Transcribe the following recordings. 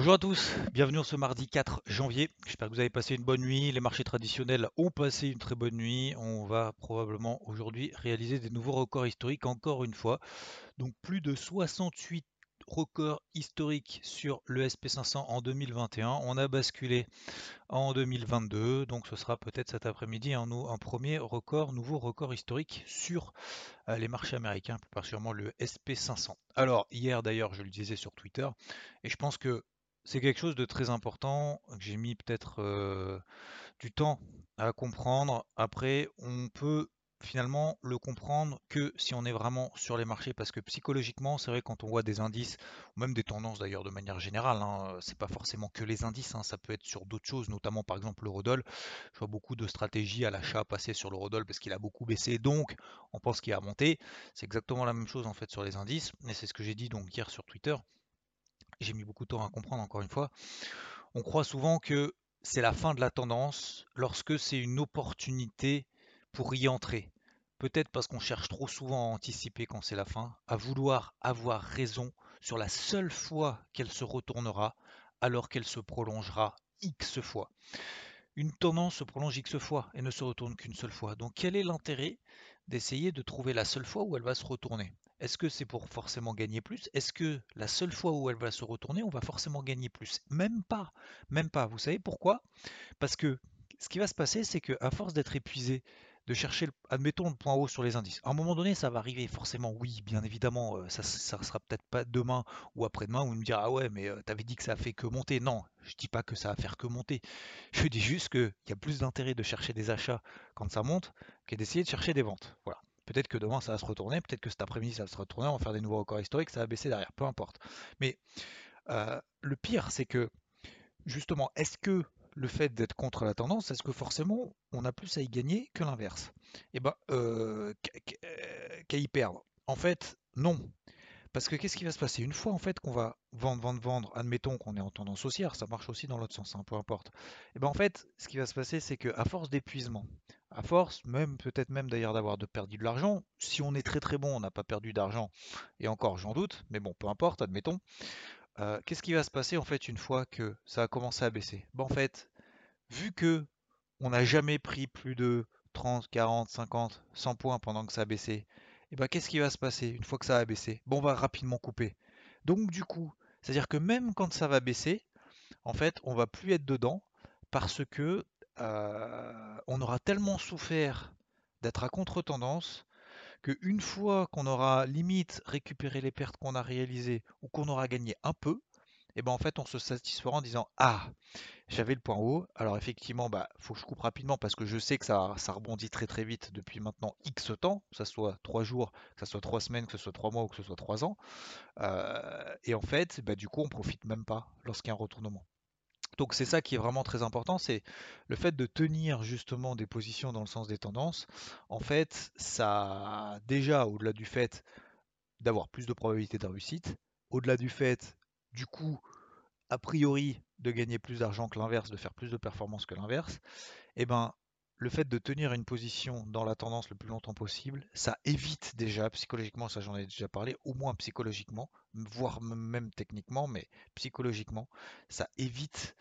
Bonjour à tous, bienvenue ce mardi 4 janvier. J'espère que vous avez passé une bonne nuit. Les marchés traditionnels ont passé une très bonne nuit. On va probablement aujourd'hui réaliser des nouveaux records historiques encore une fois. Donc plus de 68 records historiques sur le SP500 en 2021. On a basculé en 2022, donc ce sera peut-être cet après-midi un, un, premier record, nouveau record historique sur euh, les marchés américains, plus particulièrement le SP500. Alors hier d'ailleurs, je le disais sur Twitter, et je pense que c'est quelque chose de très important que j'ai mis peut-être euh, du temps à comprendre. Après, on peut finalement le comprendre que si on est vraiment sur les marchés parce que psychologiquement c'est vrai quand on voit des indices ou même des tendances d'ailleurs de manière générale hein, c'est pas forcément que les indices hein, ça peut être sur d'autres choses notamment par exemple l'eurodoll je vois beaucoup de stratégies à l'achat passer sur l'eurodoll parce qu'il a beaucoup baissé donc on pense qu'il a monté c'est exactement la même chose en fait sur les indices mais c'est ce que j'ai dit donc hier sur Twitter j'ai mis beaucoup de temps à comprendre encore une fois on croit souvent que c'est la fin de la tendance lorsque c'est une opportunité pour y entrer. Peut-être parce qu'on cherche trop souvent à anticiper quand c'est la fin, à vouloir avoir raison sur la seule fois qu'elle se retournera, alors qu'elle se prolongera X fois. Une tendance se prolonge X fois et ne se retourne qu'une seule fois. Donc quel est l'intérêt d'essayer de trouver la seule fois où elle va se retourner. Est-ce que c'est pour forcément gagner plus? Est-ce que la seule fois où elle va se retourner, on va forcément gagner plus? Même pas, même pas. Vous savez pourquoi? Parce que ce qui va se passer, c'est qu'à force d'être épuisé de chercher, admettons, le point haut sur les indices. À un moment donné, ça va arriver, forcément, oui, bien évidemment, euh, ça, ça sera peut-être pas demain ou après-demain où il me dira, ah ouais, mais euh, t'avais dit que ça a fait que monter. Non, je dis pas que ça va faire que monter. Je dis juste qu'il y a plus d'intérêt de chercher des achats quand ça monte que d'essayer de chercher des ventes. Voilà. Peut-être que demain ça va se retourner, peut-être que cet après-midi ça va se retourner, on va faire des nouveaux records historiques, ça va baisser derrière, peu importe. Mais euh, le pire, c'est que justement, est-ce que le fait d'être contre la tendance, est-ce que forcément on a plus à y gagner que l'inverse? Eh ben, euh, qu'à y perdre. En fait, non. Parce que qu'est-ce qui va se passer? Une fois en fait qu'on va vendre, vendre, vendre, admettons qu'on est en tendance haussière, ça marche aussi dans l'autre sens, hein, peu importe. Et eh ben en fait, ce qui va se passer, c'est qu'à force d'épuisement, à force, même peut-être même d'ailleurs d'avoir perdu de l'argent, si on est très très bon, on n'a pas perdu d'argent, et encore j'en doute, mais bon, peu importe, admettons. Euh, qu'est-ce qui va se passer en fait une fois que ça a commencé à baisser? Ben, En fait, vu que on n'a jamais pris plus de 30, 40, 50, 100 points pendant que ça a baissé, eh ben qu'est-ce qui va se passer une fois que ça a baissé? Bon, on va rapidement couper. Donc du coup, c'est-à-dire que même quand ça va baisser, en fait, on va plus être dedans parce que euh, on aura tellement souffert d'être à contre-tendance qu'une fois qu'on aura limite récupéré les pertes qu'on a réalisées ou qu'on aura gagné un peu, et ben en fait on se satisfera en disant ah j'avais le point haut. Alors effectivement bah faut que je coupe rapidement parce que je sais que ça, ça rebondit très très vite depuis maintenant x temps que ce soit trois jours que ce soit trois semaines que ce soit trois mois ou que ce soit trois ans euh, et en fait bah, du coup on profite même pas lorsqu'il y a un retournement donc c'est ça qui est vraiment très important, c'est le fait de tenir justement des positions dans le sens des tendances. En fait, ça déjà au-delà du fait d'avoir plus de probabilités de réussite, au-delà du fait du coup, a priori, de gagner plus d'argent que l'inverse, de faire plus de performance que l'inverse, eh ben, le fait de tenir une position dans la tendance le plus longtemps possible, ça évite déjà, psychologiquement, ça j'en ai déjà parlé, au moins psychologiquement, voire même techniquement, mais psychologiquement, ça évite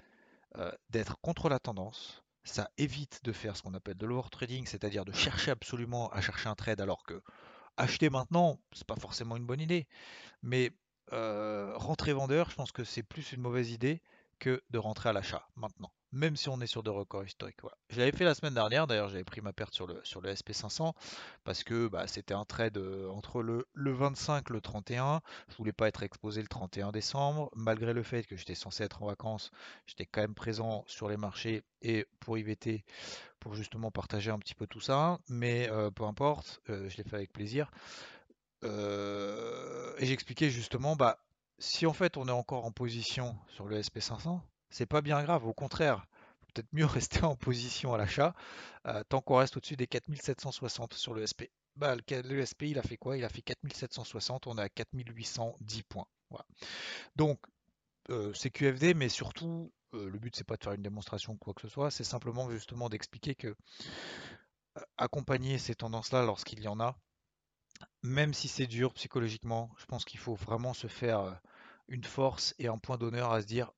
euh, d'être contre la tendance, ça évite de faire ce qu'on appelle de l'overtrading, c'est-à-dire de chercher absolument à chercher un trade alors que acheter maintenant, c'est pas forcément une bonne idée. Mais euh, rentrer vendeur, je pense que c'est plus une mauvaise idée que de rentrer à l'achat maintenant, même si on est sur des records historiques. Je l'avais fait la semaine dernière, d'ailleurs j'avais pris ma perte sur le, sur le SP500 parce que bah, c'était un trade euh, entre le, le 25 et le 31. Je voulais pas être exposé le 31 décembre, malgré le fait que j'étais censé être en vacances, j'étais quand même présent sur les marchés et pour IVT pour justement partager un petit peu tout ça, mais euh, peu importe, je l'ai fait avec plaisir. euh, et j'expliquais justement, bah, si en fait on est encore en position sur le SP500, c'est pas bien grave, au contraire, peut-être mieux rester en position à l'achat tant qu'on reste au-dessus des 4760 sur le SP. Bah, le, SP il a fait quoi? Il a fait 4760, on est à 4810 points. Donc c'est QFD, mais surtout le but c'est pas de faire une démonstration ou quoi que ce soit, c'est simplement justement d'expliquer que accompagner ces tendances-là lorsqu'il y en a, même si c'est dur psychologiquement, je pense qu'il faut vraiment se faire une force et un point d'honneur à se dire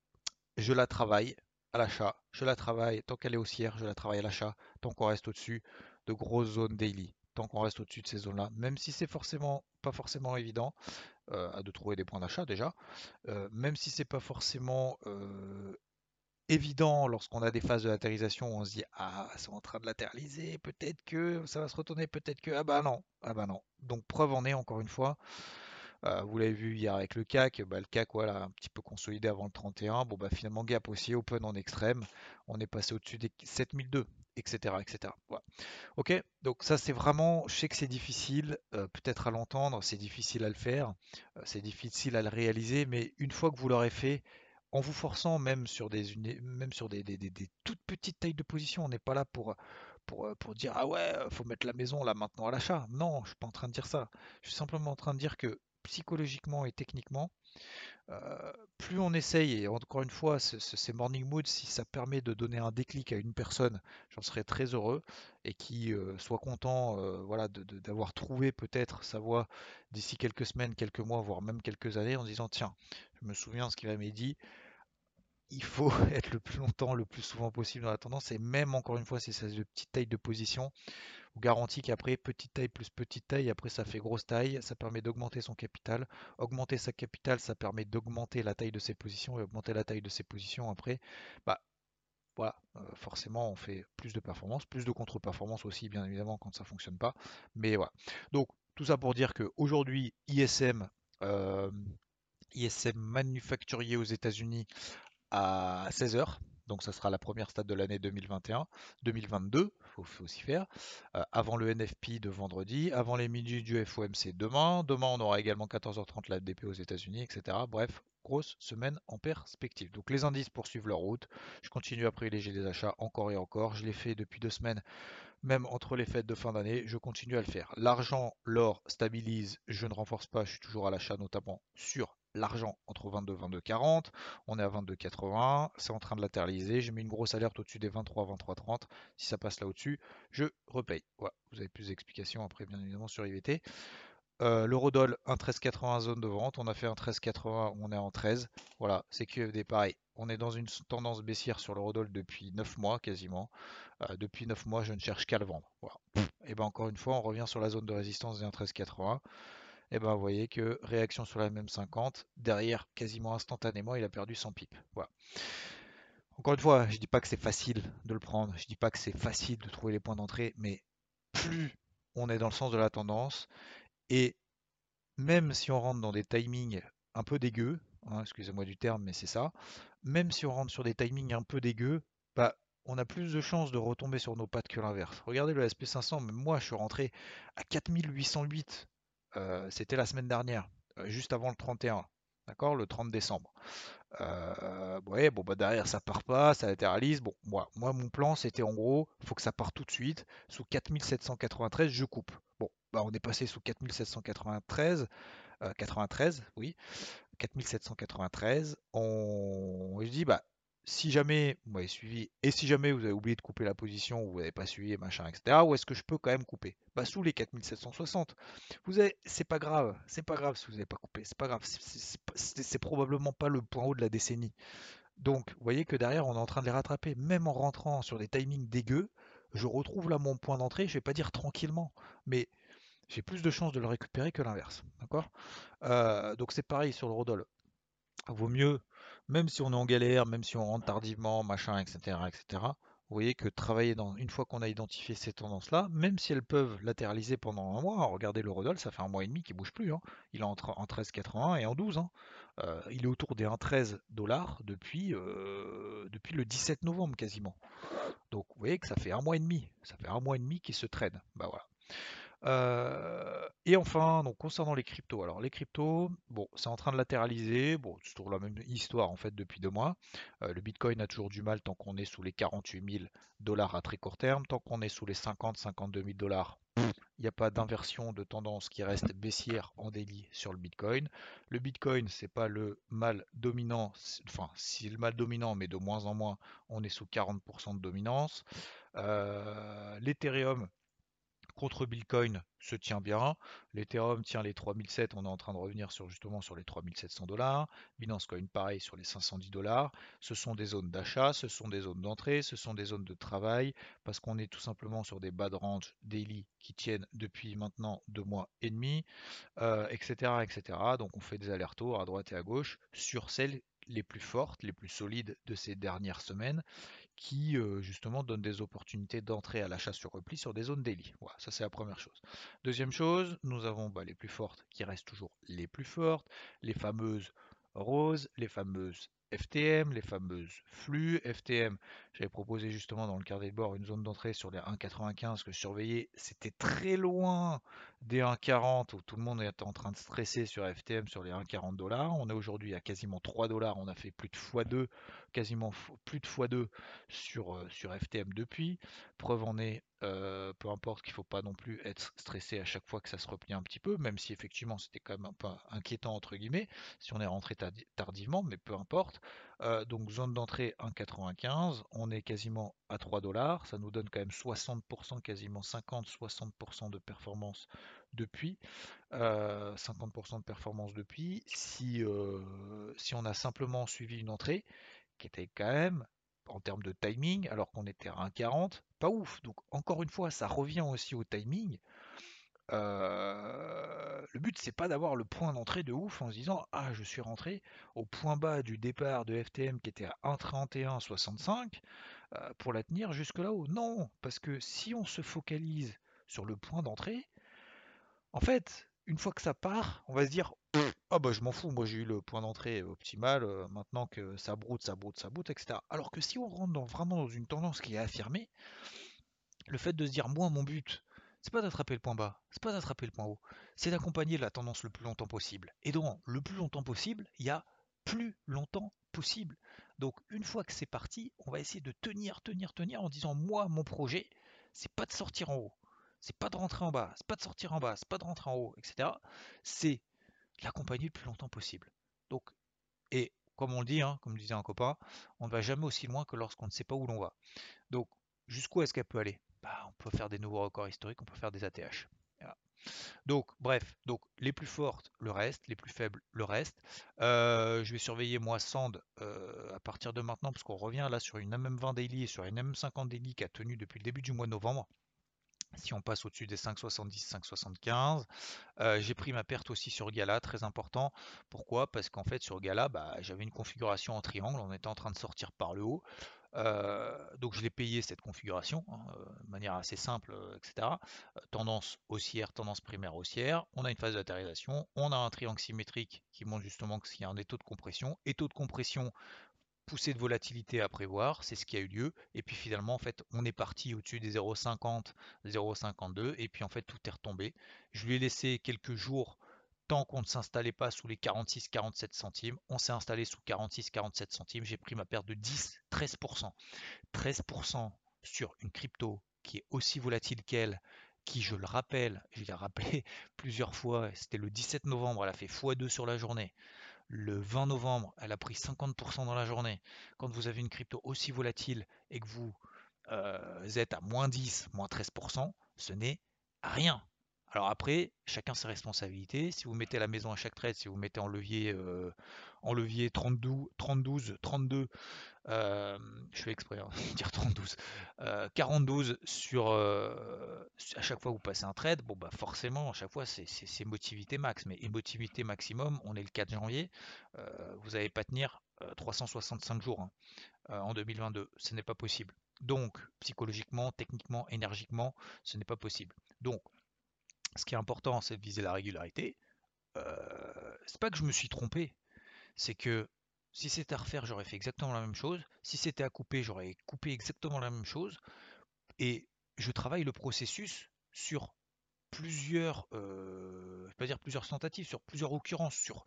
je la travaille à l'achat, je la travaille tant qu'elle est haussière, je la travaille à l'achat, tant qu'on reste au-dessus de grosses zones daily, tant qu'on reste au-dessus de ces zones-là, même si c'est forcément pas forcément évident à de trouver des points d'achat déjà, même si c'est pas forcément évident lorsqu'on a des phases de latéralisation on se dit ah c'est en train de latéraliser, peut-être que ça va se retourner, peut-être que ah bah non, ah bah non. Donc preuve en est encore une fois. Euh, vous l'avez vu hier avec le CAC, bah, le CAC voilà un petit peu consolidé avant le 31. Bon bah finalement gap aussi open en extrême, on est passé au-dessus des 7002 etc. etc. Ok, donc ça c'est vraiment, je sais que c'est difficile, euh, peut-être à l'entendre, c'est difficile à le faire, euh, c'est difficile à le réaliser, mais une fois que vous l'aurez fait, en vous forçant même sur des, même sur des, toutes petites tailles de position. On n'est pas là pour, pour, euh, pour dire ah ouais, faut mettre la maison là maintenant à l'achat. Non, je suis pas en train de dire ça. Je suis simplement en train de dire que psychologiquement et techniquement, euh, plus on essaye, et encore une fois, ces morning moods, si ça permet de donner un déclic à une personne, j'en serais très heureux, et qui soit content voilà, d'avoir trouvé peut-être sa voie d'ici quelques semaines, quelques mois, voire même quelques années, en disant tiens, je me souviens ce qu'il m'avait dit, il faut être le plus longtemps, le plus souvent possible dans la tendance, et même encore une fois, c'est de petite taille de position, vous garantit qu'après, petite taille plus petite taille, après ça fait grosse taille, ça permet d'augmenter son capital. Augmenter sa capital, ça permet d'augmenter la taille de ses positions, et augmenter la taille de ses positions après, bah voilà, euh, forcément on fait plus de performance, plus de contre-performance aussi bien évidemment quand ça fonctionne pas. Mais voilà. Donc tout ça pour dire qu'aujourd'hui ISM, euh, ISM manufacturier aux États-Unis à 16h. Donc ça sera la première stade de l'année 2021, 2022, il faut, aussi faire, euh, avant le NFP de vendredi, avant les midi du FOMC demain. Demain, on aura également 14h30 la DP aux États-Unis, etc. Bref, grosse semaine en perspective. Donc les indices poursuivent leur route. Je continue à privilégier des achats encore et encore. Je l'ai fait depuis deux semaines, même entre les fêtes de fin d'année. Je continue à le faire. L'argent, l'or stabilise. Je ne renforce pas. Je suis toujours à l'achat, notamment sur l'argent entre 22 et 22 40. On est à 22 80. C'est en train de latéraliser. J'ai mis une grosse alerte au-dessus des 23 23 30. Si ça passe là au-dessus, je repaye. Voilà. Vous avez plus d'explications après, bien évidemment, sur IVT. Euh, L'eurodoll, un 13,80 zone de vente. On a fait un 13,80, on est en 13. Voilà, c'est QFD pareil. On est dans une tendance baissière sur l'eurodoll depuis 9 mois quasiment. Euh, depuis 9 mois, je ne cherche qu'à le vendre. Et bien encore une fois, on revient sur la zone de résistance des 1,1380 et ben vous voyez que réaction sur la même 50, derrière quasiment instantanément il a perdu 100 pips. Voilà. Encore une fois, je dis pas que c'est facile de le prendre, je dis pas que c'est facile de trouver les points d'entrée, mais plus on est dans le sens de la tendance, et même si on rentre dans des timings un peu dégueux, hein, excusez-moi du terme, mais c'est ça, même si on rentre sur des timings un peu dégueux, bah, on a plus de chances de retomber sur nos pattes que l'inverse. Regardez le SP500, même moi je suis rentré à 4808 euh, c'était la semaine dernière, euh, juste avant le 31, d'accord, le 30 décembre. Euh, ouais, bon bah derrière ça part pas, ça latéralise. Bon, moi, moi mon plan c'était en gros, faut que ça parte tout de suite. Sous 4793, je coupe. Bon, bah on est passé sous 4793, 93, oui, 4793. On, je dis bah si jamais vous m'avez suivi et si jamais vous avez oublié de couper la position ou vous n'avez pas suivi machin etc où est-ce que je peux quand même couper? Bah sous les 4760 vous avez c'est pas grave c'est pas grave si vous n'avez pas coupé c'est pas grave c'est probablement pas le point haut de la décennie. Donc vous voyez que derrière on est en train de les rattraper. Même en rentrant sur des timings dégueux je retrouve là mon point d'entrée je vais pas dire tranquillement mais j'ai plus de chances de le récupérer que l'inverse d'accord? Euh, donc c'est pareil sur le Rodol vaut mieux même si on est en galère, même si on rentre tardivement, machin, etc., etc., vous voyez que travailler dans, une fois qu'on a identifié ces tendances-là, même si elles peuvent latéraliser pendant un mois, regardez l'eurodoll, ça fait un mois et demi qu'il bouge plus. Hein. Il est entre en 13,81 et en 12. Hein. Euh, il est autour des 1,13 dollars depuis, euh, depuis le 17 novembre quasiment. Donc vous voyez que ça fait un mois et demi. Ça fait un mois et demi qu'il se traîne. Bah voilà. Euh, et enfin, concernant les cryptos, alors les cryptos, bon, c'est en train de latéraliser, bon, c'est toujours la même histoire en fait depuis deux mois. Euh, le Bitcoin a toujours du mal tant qu'on est sous les 48 000 dollars à très court terme, tant qu'on est sous les 50-52 000 dollars, il n'y a pas d'inversion de tendance qui reste baissière en daily sur le Bitcoin. Le Bitcoin, c'est pas le mal dominant, enfin, c'est le mal dominant, mais de moins en moins, on est sous 40% de dominance. Euh, L'Ethereum, contre Bitcoin se tient bien. L'Ethereum tient les 3007, on est en train de revenir sur justement sur les 3700 dollars. Binance Coin pareil sur les 510 dollars. Ce sont des zones d'achat, ce sont des zones d'entrée, ce sont des zones de travail parce qu'on est tout simplement sur des bas de range daily qui tiennent depuis maintenant deux mois et demi, etc., euh, etc. Donc on fait des allers-retours à droite et à gauche sur celles les plus fortes, les plus solides de ces dernières semaines qui justement donne des opportunités d'entrée à l'achat sur repli sur des zones daily. Voilà, ça c'est la première chose. Deuxième chose, nous avons bah, les plus fortes qui restent toujours les plus fortes, les fameuses roses, les fameuses FTM, les fameuses flux FTM. J'avais proposé justement dans le carnet de bord une zone d'entrée sur les 1,95 que je surveillais. C'était très loin des 1,40 où tout le monde est en train de stresser sur FTM sur les 1,40 dollars. On est aujourd'hui à quasiment 3 dollars. On a fait plus de x2, quasiment plus de x2 sur, euh, sur FTM depuis. Preuve en est, peu importe qu'il ne faut pas non plus être stressé à chaque fois que ça se replie un petit peu, même si effectivement c'était quand même un peu inquiétant entre guillemets si on est rentré tardivement, mais peu importe. Donc zone d'entrée 1,95, on est quasiment à 3 dollars, ça nous donne quand même 60%, quasiment 50-60% de performance depuis. 50% de performance depuis. Si on a simplement suivi une entrée, qui était quand même en termes de timing, alors qu'on était à 1,40, pas ouf. Donc encore une fois, ça revient aussi au timing. Euh, le but c'est pas d'avoir le point d'entrée de ouf en se disant ah je suis rentré au point bas du départ de FTM qui était à 1,31,65 euh, pour la tenir jusque là-haut. Non, parce que si on se focalise sur le point d'entrée, en fait, une fois que ça part, on va se dire ah bah je m'en fous, moi j'ai eu le point d'entrée optimal, maintenant que ça broute, ça broute, ça broute, etc. Alors que si on rentre vraiment dans une tendance qui est affirmée, le fait de se dire moi mon but, c'est pas d'attraper le point bas, c'est pas d'attraper le point haut, c'est d'accompagner la tendance le plus longtemps possible. Et donc le plus longtemps possible, il y a plus longtemps possible. Donc une fois que c'est parti, on va essayer de tenir, tenir, tenir en disant moi mon projet, c'est pas de sortir en haut, c'est pas de rentrer en bas, c'est pas de sortir en bas, c'est pas de rentrer en haut, etc. C'est l'accompagner le plus longtemps possible. Donc, et comme on le dit, hein, comme disait un copain, on ne va jamais aussi loin que lorsqu'on ne sait pas où l'on va. Donc, jusqu'où est-ce qu'elle peut aller? Bah, On peut faire des nouveaux records historiques, on peut faire des ATH. Donc, bref, donc les plus fortes, le reste, les plus faibles, le reste. Euh, je vais surveiller moi Sand euh, à partir de maintenant, parce qu'on revient là sur une MM20 daily et sur une MM50 daily qui a tenu depuis le début du mois de novembre. Si on passe au-dessus des 5,70, 5,75, euh, j'ai pris ma perte aussi sur Gala, très important. Pourquoi? Parce qu'en fait sur Gala, bah, j'avais une configuration en triangle, on était en train de sortir par le haut. Euh, donc je l'ai payé cette configuration hein, euh, de manière assez simple, etc. tendance haussière, tendance primaire haussière. On a une phase d'atterrissage, on a un triangle symétrique qui montre justement qu'il y a un taux de compression. Et taux de compression, poussée de volatilité à prévoir, c'est ce qui a eu lieu. Et puis finalement, en fait, on est parti au-dessus des 0,50, 0,52, et puis en fait, tout est retombé. Je lui ai laissé quelques jours tant qu'on ne s'installait pas sous les 46-47 centimes. On s'est installé sous 46-47 centimes. J'ai pris ma perte de 10-13%. 13% sur une crypto qui est aussi volatile qu'elle, qui, je le rappelle, je l'ai rappelé plusieurs fois, c'était le 17 novembre, elle a fait x2 sur la journée. Le 20 novembre, elle a pris 50% dans la journée. Quand vous avez une crypto aussi volatile et que vous euh, êtes à moins 10, moins 13%, ce n'est rien. Alors après, chacun ses responsabilités. Si vous mettez la maison à chaque trade, si vous mettez en levier, euh, en levier 32, 32, 32, je fais exprès hein, dire 32, 42 sur euh, à chaque fois que vous passez un trade, bon bah forcément à chaque fois c'est émotivité max, mais émotivité maximum, on est le 4 janvier, euh, vous n'allez pas tenir 365 jours hein, en 2022, ce n'est pas possible. Donc psychologiquement, techniquement, énergiquement, ce n'est pas possible. Donc ce qui est important, c'est de viser la régularité. Euh, c'est pas que je me suis trompé, c'est que si c'était à refaire, j'aurais fait exactement la même chose. Si c'était à couper, j'aurais coupé exactement la même chose. Et je travaille le processus sur plusieurs, euh, pas dire plusieurs tentatives, sur plusieurs occurrences, sur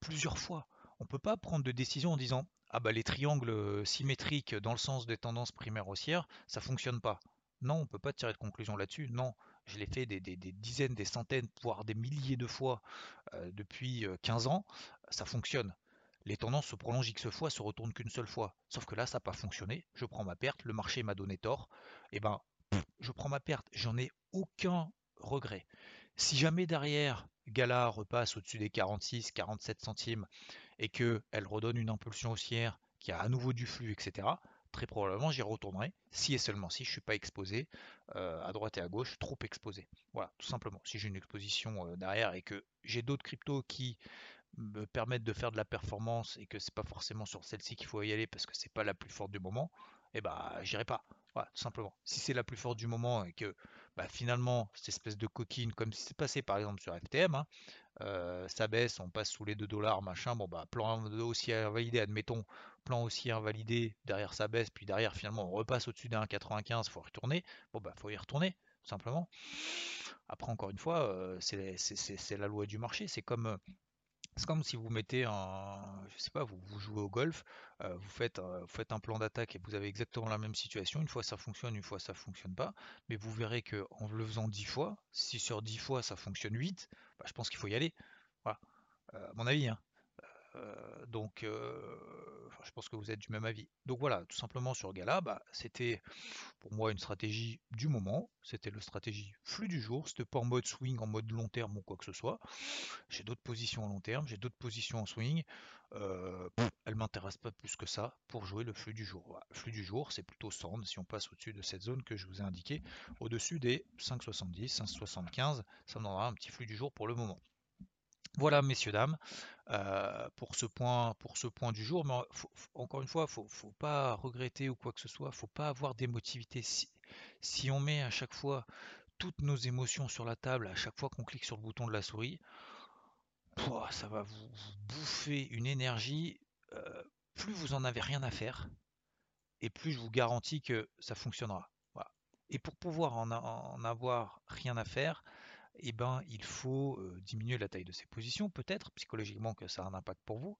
plusieurs fois. On ne peut pas prendre de décision en disant ah bah les triangles euh, symétriques dans le sens des tendances primaires haussières, ça fonctionne pas. Non, on peut pas tirer de conclusion là-dessus. Non, je l'ai fait des, dizaines, des centaines, voire des milliers de fois euh, depuis 15 ans. Ça fonctionne. Les tendances se prolongent X fois, se retournent qu'une seule fois. Sauf que là, ça n'a pas fonctionné. Je prends ma perte, le marché m'a donné tort. Et eh ben, je prends ma perte. J'en ai aucun regret. Si jamais derrière, Gala repasse au-dessus des 46, 47 centimes et qu'elle redonne une impulsion haussière, qui a à nouveau du flux, etc., très probablement j'y retournerai, si et seulement si je ne suis pas exposé euh, à droite et à gauche, trop exposé. Voilà, tout simplement. Si j'ai une exposition euh, derrière et que j'ai d'autres cryptos qui me permettent de faire de la performance et que c'est pas forcément sur celle-ci qu'il faut y aller parce que c'est pas la plus forte du moment, et eh bah j'irai pas. Voilà, tout simplement. Si c'est la plus forte du moment et que bah, finalement, cette espèce de coquine, comme si c'est passé par exemple sur FTM, hein, euh, ça baisse, on passe sous les 2 dollars, machin, bon bah plan haussier invalidé, admettons, plan haussier invalidé, derrière ça baisse, puis derrière finalement on repasse au-dessus d'un 95, faut retourner, bon bah faut y retourner, tout simplement. Après encore une fois, euh, c'est la loi du marché, c'est comme c'est comme si vous mettez un, je sais pas, vous, jouez au golf, euh, vous, faites, euh, vous faites un plan d'attaque et vous avez exactement la même situation. Une fois ça fonctionne, une fois ça fonctionne pas. Mais vous verrez que en le faisant 10 fois, si sur 10 fois ça fonctionne 8, bah, je pense qu'il faut y aller. Voilà. Euh, à mon avis. Hein. Donc, je pense que vous êtes du même avis. Donc voilà, tout simplement sur Gala, bah, c'était pour moi une stratégie du moment. C'était le stratégie flux du jour. C'était pas en mode swing, en mode long terme ou quoi que ce soit. J'ai d'autres positions en long terme, j'ai d'autres positions en swing. Euh, elle m'intéresse pas plus que ça pour jouer le flux du jour. Flux du jour, c'est plutôt sand si on passe au-dessus de cette zone que je vous ai indiqué, au-dessus des 5,70, 5,75, ça me donnera un petit flux du jour pour le moment. Voilà, messieurs, dames, euh, pour, ce point, pour ce point du jour. Mais encore une fois, il ne faut, pas regretter ou quoi que ce soit. Faut pas avoir d'émotivité. Si, on met à chaque fois toutes nos émotions sur la table, à chaque fois qu'on clique sur le bouton de la souris, ça va vous, bouffer une énergie. Euh, plus vous en avez rien à faire, et plus je vous garantis que ça fonctionnera. Et pour pouvoir en avoir rien à faire, eh ben, il faut diminuer la taille de ses positions, peut-être psychologiquement que ça a un impact pour vous.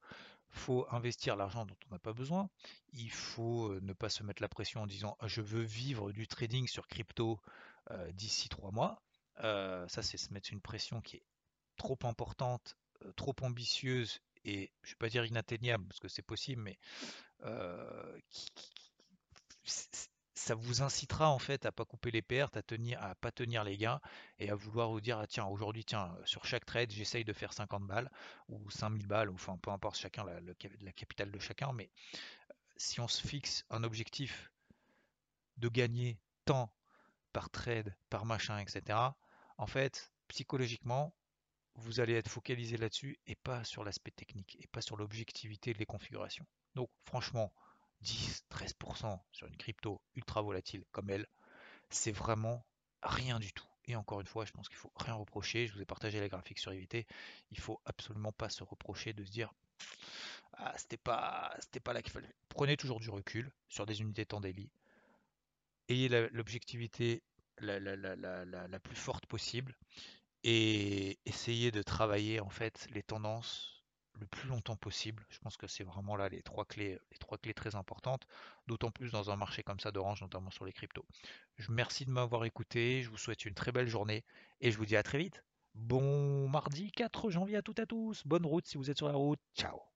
Il faut investir l'argent dont on n'a pas besoin. Il faut ne pas se mettre la pression en disant je veux vivre du trading sur crypto d'ici trois mois. ça, c'est se mettre une pression qui est trop importante, trop ambitieuse et je ne vais pas dire inatteignable parce que c'est possible, mais qui, ça vous incitera en fait à pas couper les pertes, à tenir, à pas tenir les gains et à vouloir vous dire ah, tiens aujourd'hui tiens sur chaque trade j'essaye de faire 50 balles ou 5000 balles ou enfin peu importe chacun la, la capitale de chacun mais euh, si on se fixe un objectif de gagner tant par trade, par machin, etc. En fait, psychologiquement, vous allez être focalisé là-dessus et pas sur l'aspect technique et pas sur l'objectivité des configurations. Donc franchement, 10-13% sur une crypto ultra volatile comme elle, c'est vraiment rien du tout. Et encore une fois, je pense qu'il faut rien reprocher. Je vous ai partagé la graphique sur IVT. Il faut absolument pas se reprocher de se dire ah, c'était pas c'était pas là qu'il fallait. Prenez toujours du recul sur des unités temps daily. Ayez l'objectivité la, plus forte possible et essayez de travailler en fait les tendances le plus longtemps possible. Je pense que c'est vraiment là les trois clés, les trois clés très importantes, d'autant plus dans un marché comme ça d'orange, notamment sur les cryptos. Je merci de m'avoir écouté, je vous souhaite une très belle journée et je vous dis à très vite. Bon mardi 4 janvier à toutes et à tous. Bonne route si vous êtes sur la route. Ciao.